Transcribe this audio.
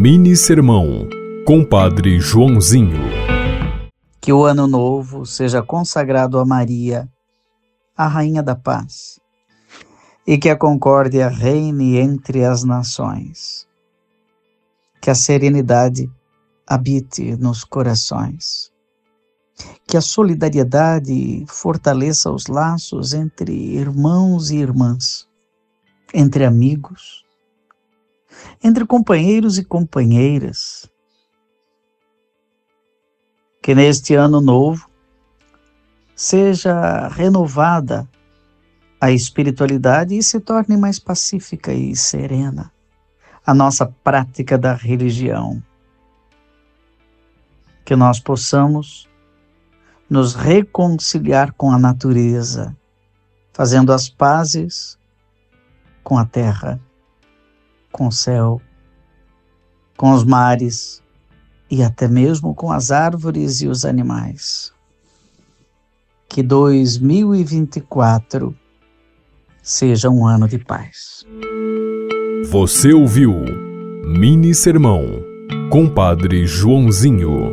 Mini Sermão, Compadre Joãozinho. Que o ano novo seja consagrado a Maria, a Rainha da Paz, e que a concórdia reine entre as nações. Que a serenidade habite nos corações. Que a solidariedade fortaleça os laços entre irmãos e irmãs, entre amigos, entre companheiros e companheiras. Que neste ano novo seja renovada a espiritualidade e se torne mais pacífica e serena a nossa prática da religião. Que nós possamos nos reconciliar com a natureza, fazendo as pazes com a terra com o céu, com os mares e até mesmo com as árvores e os animais. Que 2024 seja um ano de paz. Você ouviu Mini Sermão, Compadre Joãozinho.